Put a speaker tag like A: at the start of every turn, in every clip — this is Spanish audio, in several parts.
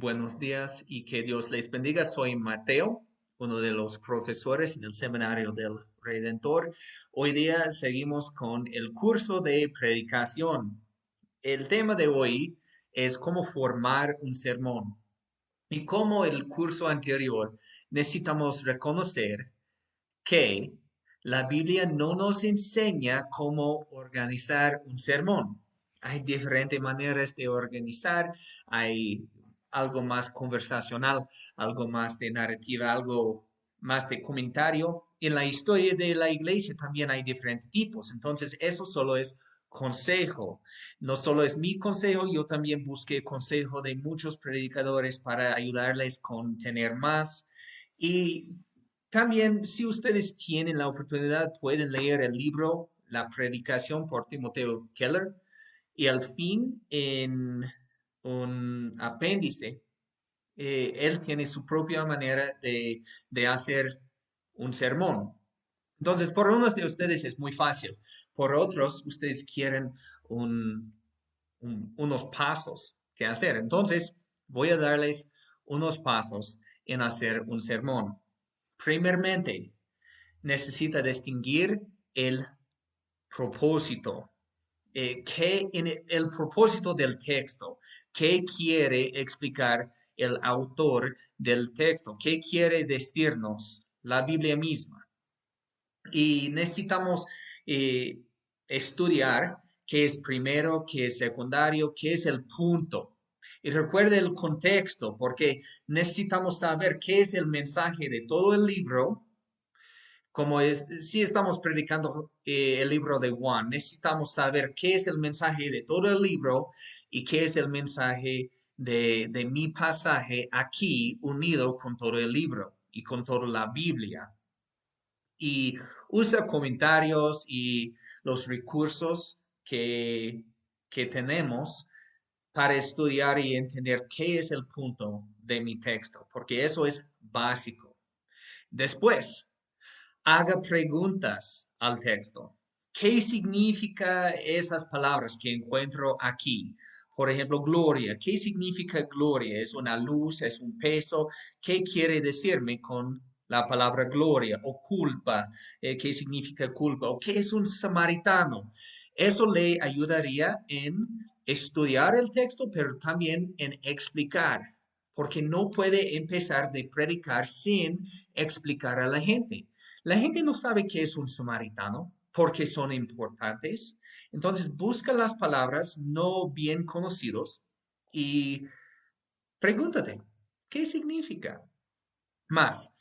A: Buenos días y que Dios les bendiga. Soy Mateo, uno de los profesores en el Seminario del Redentor. Hoy día seguimos con el curso de predicación. El tema de hoy es cómo formar un sermón. Y como el curso anterior, necesitamos reconocer que la Biblia no nos enseña cómo organizar un sermón. Hay diferentes maneras de organizar, hay algo más conversacional, algo más de narrativa, algo más de comentario. En la historia de la iglesia también hay diferentes tipos. Entonces, eso solo es consejo. No solo es mi consejo, yo también busqué consejo de muchos predicadores para ayudarles con tener más. Y también, si ustedes tienen la oportunidad, pueden leer el libro La predicación por Timoteo Keller. Y al fin, en un apéndice, eh, él tiene su propia manera de, hacer un sermón. Entonces, por unos de ustedes es muy fácil, por otros ustedes quieren unos pasos que hacer. Entonces, voy a darles unos pasos en hacer un sermón. Primeramente, necesita distinguir el propósito. Eh, ¿qué, en el propósito del texto. ¿Qué quiere explicar el autor del texto? ¿Qué quiere decirnos la Biblia misma? Y necesitamos eh, estudiar qué es primero, qué es secundario, qué es el punto. Y recuerde el contexto, porque necesitamos saber qué es el mensaje de todo el libro. Como es, si estamos predicando eh, el libro de Juan, necesitamos saber qué es el mensaje de todo el libro y qué es el mensaje de, mi pasaje aquí unido con todo el libro y con toda la Biblia. Y usa comentarios y los recursos que, que tenemos para estudiar y entender qué es el punto de mi texto, porque eso es básico. Después, haga preguntas al texto. ¿Qué significa esas palabras que encuentro aquí? Por ejemplo, gloria. ¿Qué significa gloria? ¿Es una luz? ¿Es un peso? ¿Qué quiere decirme con la palabra gloria o culpa? Eh, ¿Qué significa culpa? ¿O qué es un samaritano? Eso le ayudaría en estudiar el texto, pero también en explicar, porque no puede empezar de predicar sin explicar a la gente. La gente no sabe qué es un samaritano, porque son importantes, entonces, busca las palabras no bien conocidos y pregúntate, ¿qué significa? Más,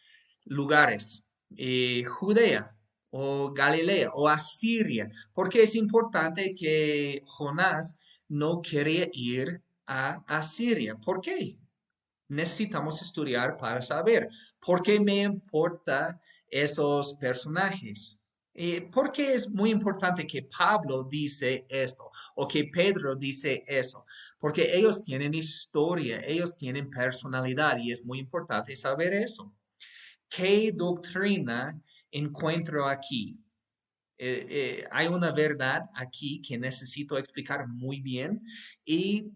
A: lugares, eh, Judea o Galilea o Asiria, porque es importante que Jonás no quería ir a Asiria. ¿Por qué? Necesitamos estudiar para saber por qué me importa esos personajes. ¿Por qué es muy importante que Pablo dice esto o que Pedro dice eso? Porque ellos tienen historia, ellos tienen personalidad y es muy importante saber eso. ¿Qué doctrina encuentro aquí? Eh, eh, hay una verdad aquí que necesito explicar muy bien y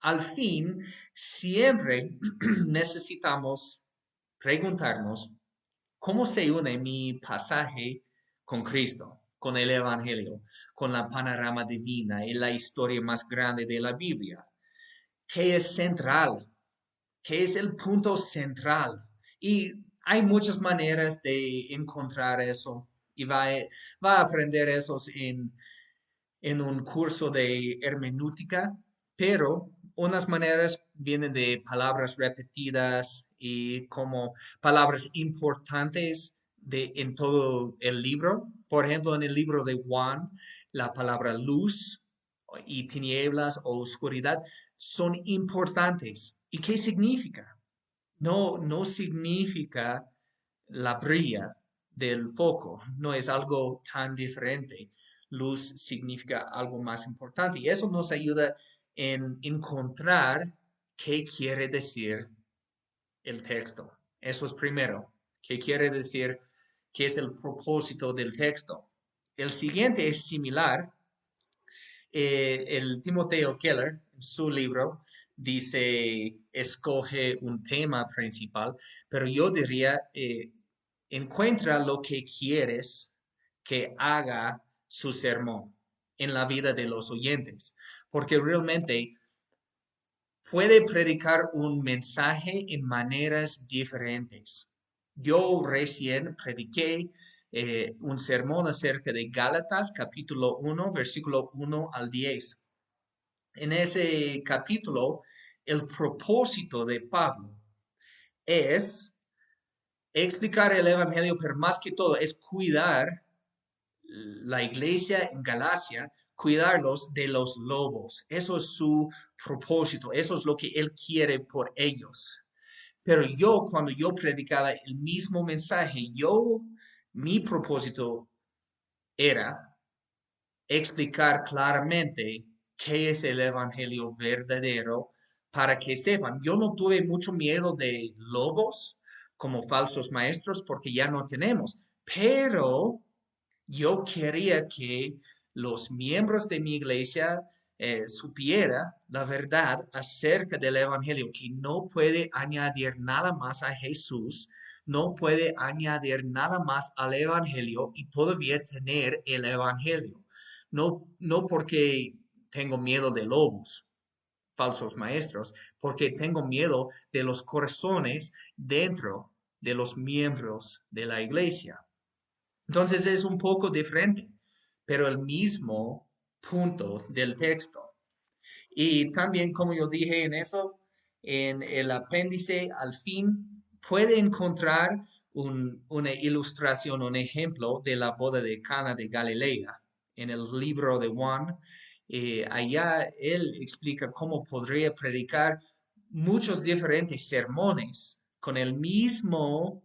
A: al fin siempre necesitamos preguntarnos cómo se une mi pasaje con Cristo, con el Evangelio, con la panorama divina y la historia más grande de la Biblia. ¿Qué es central? ¿Qué es el punto central? Y hay muchas maneras de encontrar eso y va, a aprender eso en, en un curso de hermenéutica, pero unas maneras vienen de palabras repetidas y como palabras importantes de, en todo el libro. Por ejemplo, en el libro de Juan, la palabra luz y tinieblas o oscuridad son importantes. ¿Y qué significa? No, no significa la brilla del foco, no es algo tan diferente. Luz significa algo más importante y eso nos ayuda en encontrar qué quiere decir el texto. Eso es primero. ¿Qué quiere decir que es el propósito del texto. El siguiente es similar. Eh, el Timoteo Keller, en su libro, dice, escoge un tema principal, pero yo diría, eh, encuentra lo que quieres que haga su sermón en la vida de los oyentes, porque realmente puede predicar un mensaje en maneras diferentes. Yo recién prediqué eh, un sermón acerca de Gálatas, capítulo 1, versículo 1 al 10. En ese capítulo, el propósito de Pablo es explicar el Evangelio, pero más que todo es cuidar la iglesia en Galacia, cuidarlos de los lobos. Eso es su propósito, eso es lo que él quiere por ellos. Pero yo, cuando yo predicaba el mismo mensaje, yo, mi propósito era explicar claramente qué es el Evangelio verdadero para que sepan. Yo no tuve mucho miedo de lobos como falsos maestros porque ya no tenemos, pero yo quería que los miembros de mi iglesia eh, supiera la verdad acerca del Evangelio, que no puede añadir nada más a Jesús, no puede añadir nada más al Evangelio y todavía tener el Evangelio. No, no porque tengo miedo de lobos, falsos maestros, porque tengo miedo de los corazones dentro de los miembros de la iglesia. Entonces es un poco diferente, pero el mismo punto del texto. Y también, como yo dije en eso, en el apéndice al fin puede encontrar una ilustración, un ejemplo de la boda de Cana de Galilea. En el libro de Juan, eh, allá él explica cómo podría predicar muchos diferentes sermones con el mismo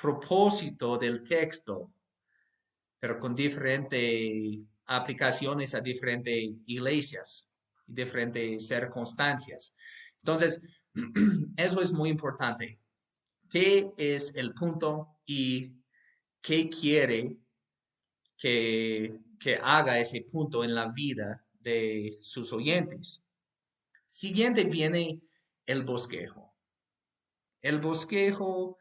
A: propósito del texto, pero con diferentes aplicaciones a diferentes iglesias y diferentes circunstancias. Entonces, eso es muy importante. ¿Qué es el punto y qué quiere que, que haga ese punto en la vida de sus oyentes? Siguiente viene el bosquejo. El bosquejo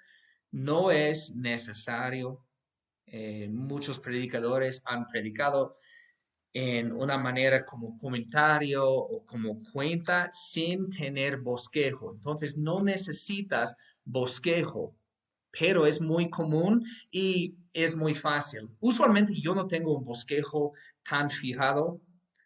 A: no es necesario eh, muchos predicadores han predicado en una manera como comentario o como cuenta sin tener bosquejo. Entonces no necesitas bosquejo, pero es muy común y es muy fácil. Usualmente yo no tengo un bosquejo tan fijado,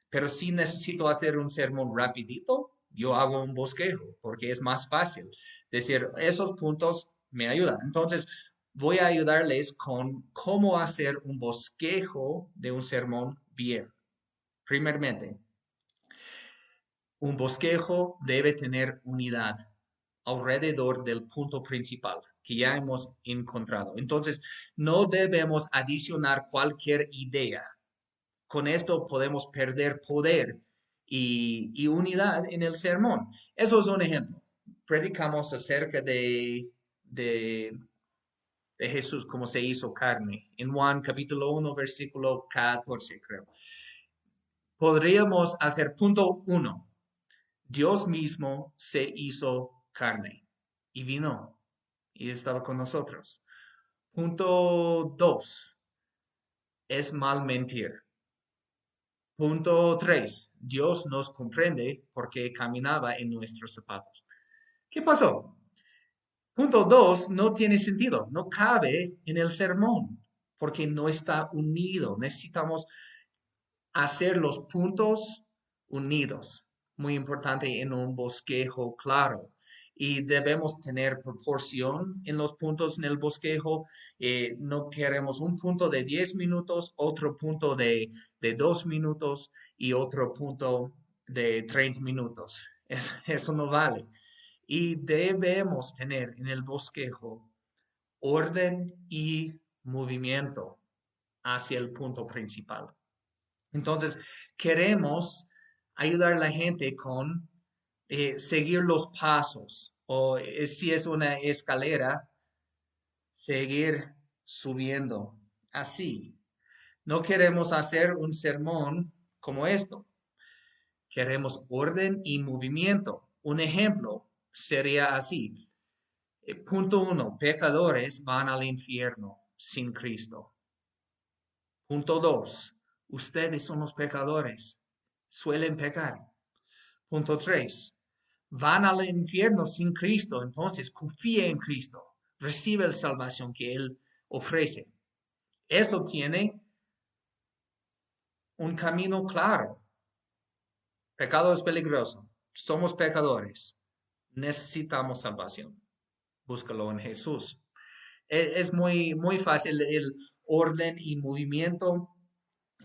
A: pero si necesito hacer un sermón rapidito, yo hago un bosquejo porque es más fácil. Decir, esos puntos me ayudan. Entonces, voy a ayudarles con cómo hacer un bosquejo de un sermón bien. Primeramente, un bosquejo debe tener unidad alrededor del punto principal que ya hemos encontrado. Entonces, no debemos adicionar cualquier idea. Con esto podemos perder poder y, unidad en el sermón. Eso es un ejemplo. Predicamos acerca de, de de Jesús como se hizo carne. En Juan capítulo 1, versículo 14, creo. Podríamos hacer punto 1. Dios mismo se hizo carne y vino y estaba con nosotros. Punto 2. Es mal mentir. Punto 3. Dios nos comprende porque caminaba en nuestros zapatos. ¿Qué pasó? Punto dos, no tiene sentido, no cabe en el sermón, porque no está unido. Necesitamos hacer los puntos unidos. Muy importante en un bosquejo claro. Y debemos tener proporción en los puntos en el bosquejo. Eh, no queremos un punto de 10 minutos, otro punto de, de 2 minutos y otro punto de 30 minutos. eso no vale. Y debemos tener en el bosquejo orden y movimiento hacia el punto principal. Entonces, queremos ayudar a la gente con eh, seguir los pasos o eh, si es una escalera, seguir subiendo así. No queremos hacer un sermón como esto. Queremos orden y movimiento un ejemplo sería así. Eh, punto uno, pecadores van al infierno sin Cristo. Punto dos, ustedes son los pecadores, suelen pecar. Punto tres, van al infierno sin Cristo, entonces confía en Cristo, recibe la salvación que Él ofrece. Eso tiene un camino claro. Pecado es peligroso. Somos pecadores. Necesitamos salvación. Búscalo en Jesús. E, es muy, muy fácil el orden y movimiento.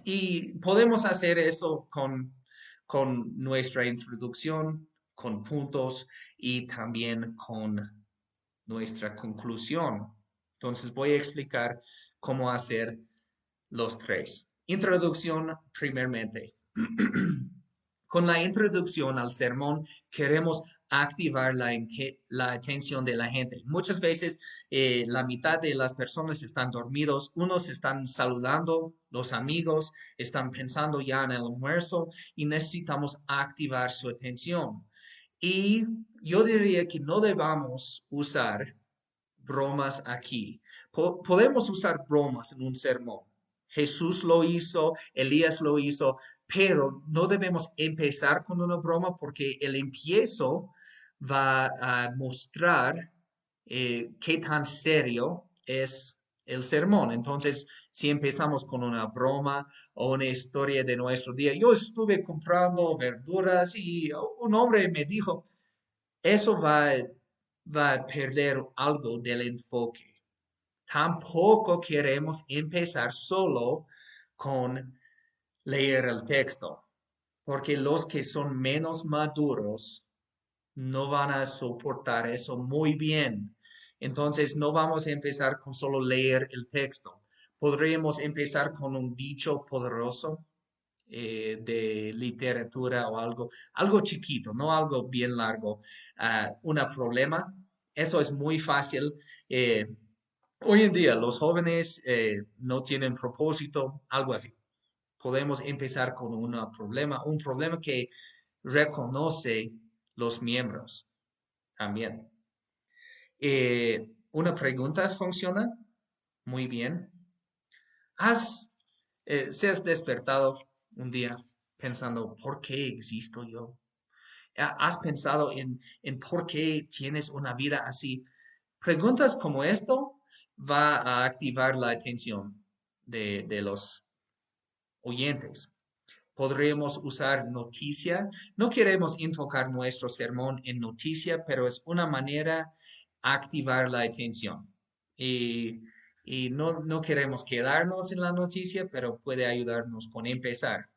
A: Y podemos hacer eso con, con nuestra introducción, con puntos y también con nuestra conclusión. Entonces voy a explicar cómo hacer los tres. Introducción primeramente. Con la introducción al sermón queremos activar la, la, atención de la gente. Muchas veces eh, la mitad de las personas están dormidos, unos están saludando, los amigos están pensando ya en el almuerzo y necesitamos activar su atención. Y yo diría que no debamos usar bromas aquí. podemos usar bromas en un sermón. Jesús lo hizo, Elías lo hizo, pero no debemos empezar con una broma porque el empiezo va a mostrar eh, qué tan serio es el sermón. Entonces, si empezamos con una broma o una historia de nuestro día, yo estuve comprando verduras y un hombre me dijo, eso va, va a perder algo del enfoque. Tampoco queremos empezar solo con leer el texto, porque los que son menos maduros no van a soportar eso muy bien. Entonces no vamos a empezar con solo leer el texto. Podríamos empezar con un dicho poderoso eh, de literatura o algo, algo chiquito, no algo bien largo. Uh, un problema, eso es muy fácil. Eh, hoy en día los jóvenes eh, no tienen propósito, algo así. Podemos empezar con un problema, un problema que reconoce los miembros también. una pregunta funciona muy bien. ¿Has, se has despertado un día pensando, ¿por qué existo yo? ¿Has pensado en, en por qué tienes una vida así? Preguntas como esto va a activar la atención de, de los oyentes. Podríamos usar noticia. No queremos enfocar nuestro sermón en noticia, pero es una manera activar la atención. Y no queremos quedarnos en la noticia, pero puede ayudarnos con empezar.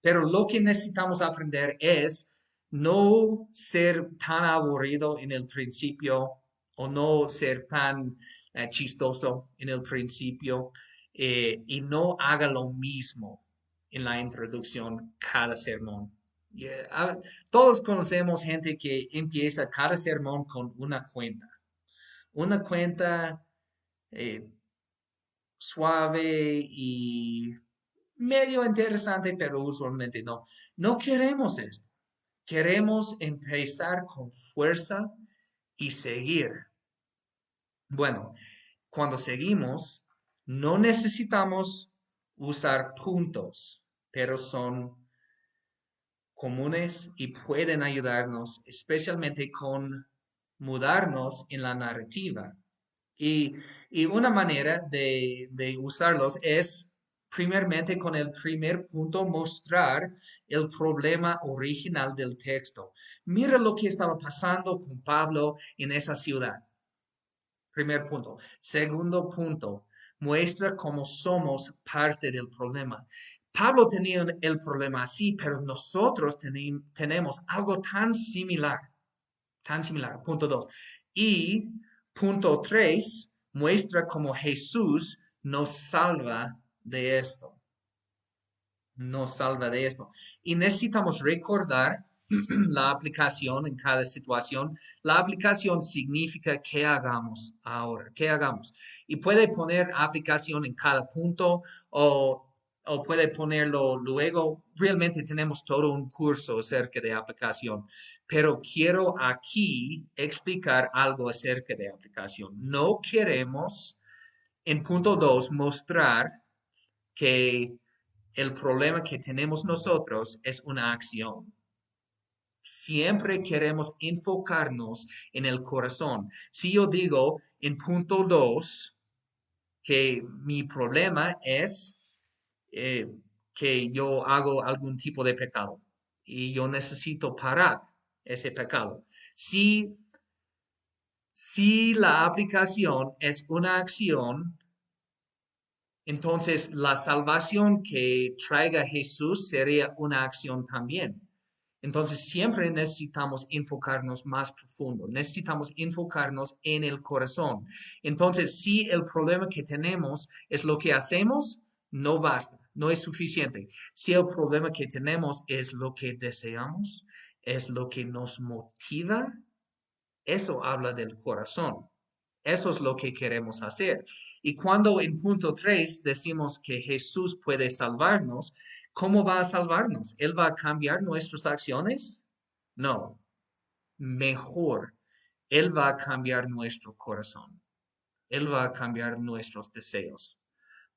A: Pero lo que necesitamos aprender es no ser tan aburrido en el principio o no ser tan eh, chistoso en el principio eh, y no haga lo mismo en la introducción cada sermón. todos conocemos gente que empieza cada sermón con una cuenta. Una cuenta eh, suave y medio interesante, pero usualmente no. No queremos esto. Queremos empezar con fuerza y seguir. Bueno, cuando seguimos, no necesitamos usar puntos, pero son comunes y pueden ayudarnos, especialmente con mudarnos en la narrativa. Y, una manera de, usarlos es primeramente con el primer punto mostrar el problema original del texto. Mira lo que estaba pasando con Pablo en esa ciudad. Primer punto. Segundo punto, muestra cómo somos parte del problema. Pablo tenía el problema así, pero nosotros tenemos algo tan similar. Tan similar. Punto dos. Y Punto 3 muestra cómo Jesús nos salva de esto. Nos salva de esto. Y necesitamos recordar la aplicación en cada situación. La aplicación significa qué hagamos ahora, qué hagamos. Y puede poner aplicación en cada punto o, o puede ponerlo luego. Realmente tenemos todo un curso acerca de aplicación. pero quiero aquí explicar algo acerca de aplicación. No queremos, en punto dos, mostrar que el problema que tenemos nosotros es una acción. Siempre queremos enfocarnos en el corazón. Si yo digo en punto dos que mi problema es eh, que yo hago algún tipo de pecado y yo necesito parar ese pecado. Si, si la aplicación es una acción, entonces la salvación que traiga Jesús sería una acción también. Entonces siempre necesitamos enfocarnos más profundo, necesitamos enfocarnos en el corazón. Entonces, si el problema que tenemos es lo que hacemos, no basta, no es suficiente. Si el problema que tenemos es lo que deseamos, es lo que nos motiva, eso habla del corazón. Eso es lo que queremos hacer. Y cuando en punto 3 decimos que Jesús puede salvarnos, ¿Cómo va a salvarnos? ¿Él va a cambiar nuestras acciones? No. Mejor, Él va a cambiar nuestro corazón. Él va a cambiar nuestros deseos.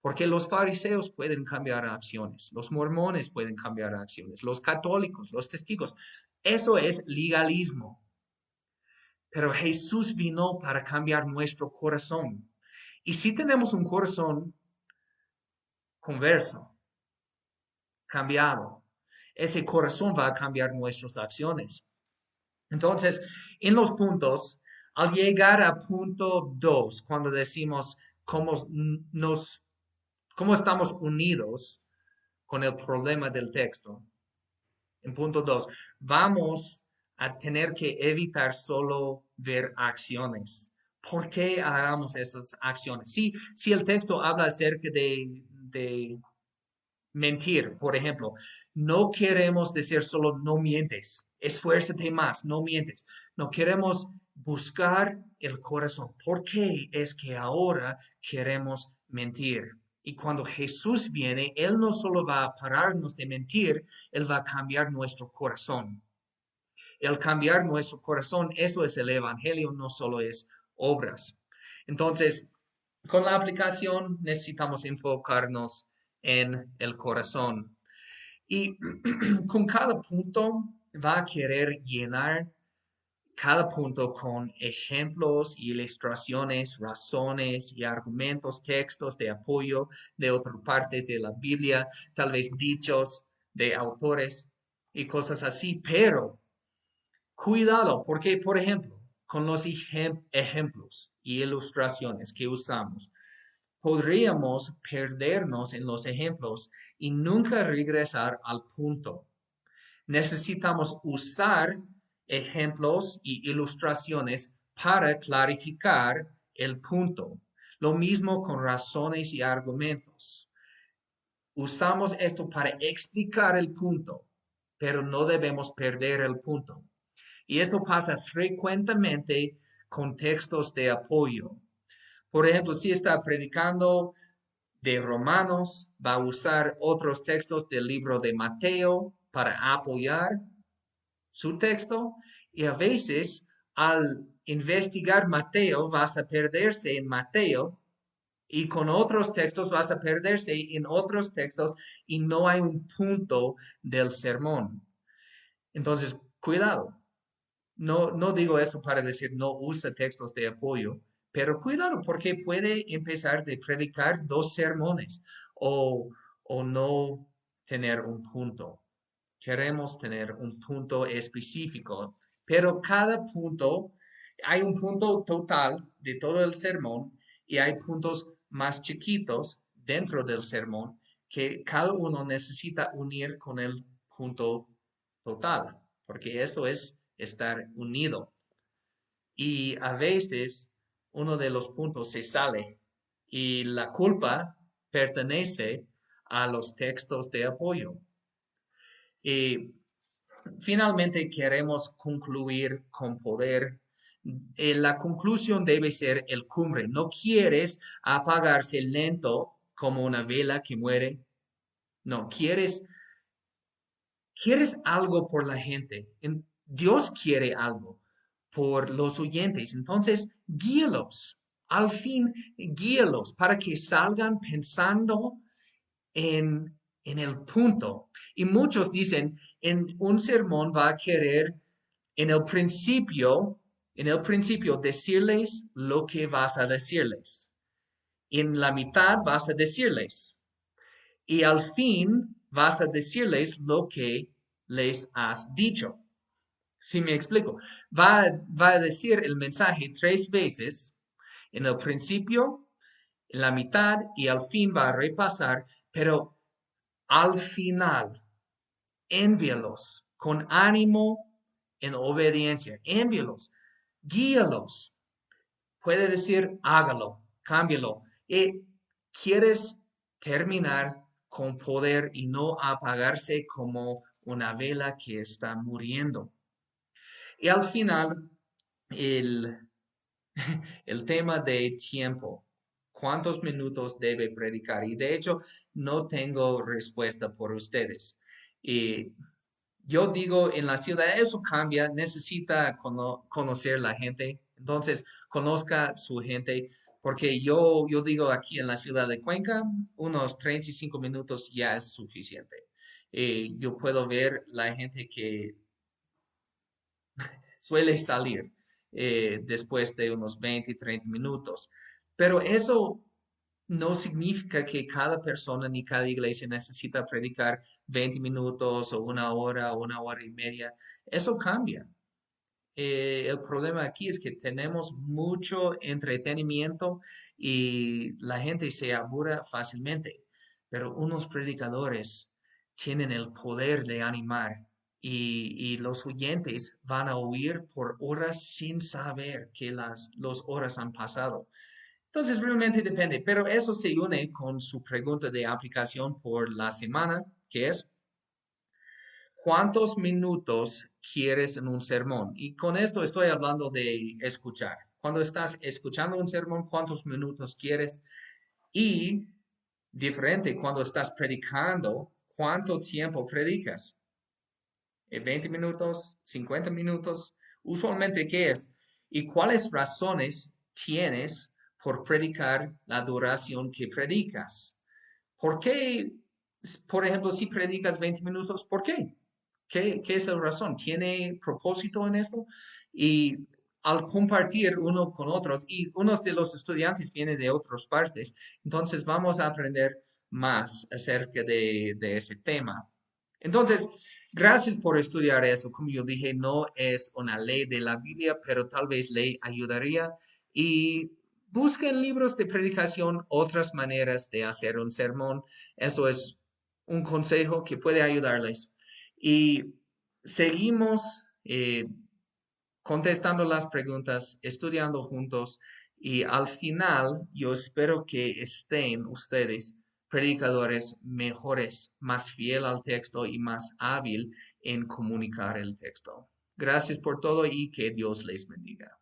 A: Porque los fariseos pueden cambiar acciones, los mormones pueden cambiar acciones, los católicos, los testigos. Eso es legalismo. Pero Jesús vino para cambiar nuestro corazón. Y si tenemos un corazón converso, cambiado. Ese corazón va a cambiar nuestras acciones. Entonces, en los puntos, al llegar a punto 2, cuando decimos cómo, nos, cómo estamos unidos con el problema del texto, en punto 2, vamos a tener que evitar solo ver acciones. ¿Por qué hagamos esas acciones? Si, si el texto habla acerca de mentir, por ejemplo. No queremos decir solo no mientes, esfuérzate más, no mientes. No queremos buscar el corazón. ¿Por qué es que ahora queremos mentir? Y cuando Jesús viene, Él no solo va a pararnos de mentir, Él va a cambiar nuestro corazón. El cambiar nuestro corazón, eso es el Evangelio, no solo es obras. Entonces, con la aplicación necesitamos enfocarnos en el corazón. Y con cada punto va a querer llenar cada punto con ejemplos, ilustraciones, razones y argumentos, textos de apoyo de otra parte de la Biblia, tal vez dichos de autores y cosas así. Pero cuidado, porque, por ejemplo, con los ejemplos y ilustraciones que usamos, podríamos perdernos en los ejemplos y nunca regresar al punto. Necesitamos usar ejemplos y ilustraciones para clarificar el punto. Lo mismo con razones y argumentos. Usamos esto para explicar el punto, pero no debemos perder el punto. Y esto pasa frecuentemente con textos de apoyo. Por ejemplo, si está predicando de Romanos, va a usar otros textos del libro de Mateo para apoyar su texto y a veces al investigar Mateo vas a perderse en Mateo y con otros textos vas a perderse en otros textos y no hay un punto del sermón. Entonces, cuidado. No, no digo esto para decir no usa textos de apoyo, pero cuidado porque puede empezar de predicar dos sermones o, o no tener un punto. Queremos tener un punto específico, pero cada punto, hay un punto total de todo el sermón y hay puntos más chiquitos dentro del sermón que cada uno necesita unir con el punto total, porque eso es estar unido. Y a veces uno de los puntos se sale y la culpa pertenece a los textos de apoyo. Finalmente queremos concluir con poder. Eh, la conclusión debe ser el cumbre. No quieres apagarse lento como una vela que muere. No, quieres, quieres algo por la gente. Dios quiere algo por los oyentes. Entonces, guíalos. Al fin, guíalos para que salgan pensando en, en el punto. Y muchos dicen, en un sermón va a querer en el principio, en el principio decirles lo que vas a decirles. En la mitad vas a decirles. Y al fin vas a decirles lo que les has dicho. Si me explico, va, va a decir el mensaje tres veces, en el principio, en la mitad y al fin va a repasar, pero al final, envíalos con ánimo en obediencia, envíalos, guíalos. Puede decir, hágalo, cámbialo. Y quieres terminar con poder y no apagarse como una vela que está muriendo. Y al final, el, el tema de tiempo. ¿Cuántos minutos debe predicar? Y de hecho, no tengo respuesta por ustedes. Y yo digo, en la ciudad eso cambia, necesita conocer la gente. Entonces, conozca su gente, porque yo, yo digo aquí en la ciudad de Cuenca, unos 35 minutos ya es suficiente. Yo puedo ver la gente que suele salir eh, después de unos 20, 30 minutos. Pero eso no significa que cada persona ni cada iglesia necesita predicar 20 minutos o una hora o una hora y media. Eso cambia. Eh, el problema aquí es que tenemos mucho entretenimiento y la gente se aburra fácilmente, pero unos predicadores tienen el poder de animar y, los oyentes van a oír por horas sin saber que las los horas han pasado. Entonces, realmente depende, pero eso se une con su pregunta de aplicación por la semana, que es, ¿cuántos minutos quieres en un sermón? Y con esto estoy hablando de escuchar. Cuando estás escuchando un sermón, ¿cuántos minutos quieres? Y diferente, cuando estás predicando, ¿cuánto tiempo predicas? 20 minutos, 50 minutos, usualmente qué es y cuáles razones tienes por predicar la duración que predicas. ¿Por qué, por ejemplo, si predicas 20 minutos, por qué? ¿Qué, qué es la razón? ¿Tiene propósito en esto? Y al compartir uno con otros, y unos de los estudiantes vienen de otras partes, entonces vamos a aprender más acerca de, de ese tema. Entonces, Gracias por estudiar eso. Como yo dije, no es una ley de la Biblia, pero tal vez le ayudaría. Y busquen libros de predicación, otras maneras de hacer un sermón. Eso es un consejo que puede ayudarles. Y seguimos eh, contestando las preguntas, estudiando juntos. Y al final, yo espero que estén ustedes predicadores mejores, más fiel al texto y más hábil en comunicar el texto. Gracias por todo y que Dios les bendiga.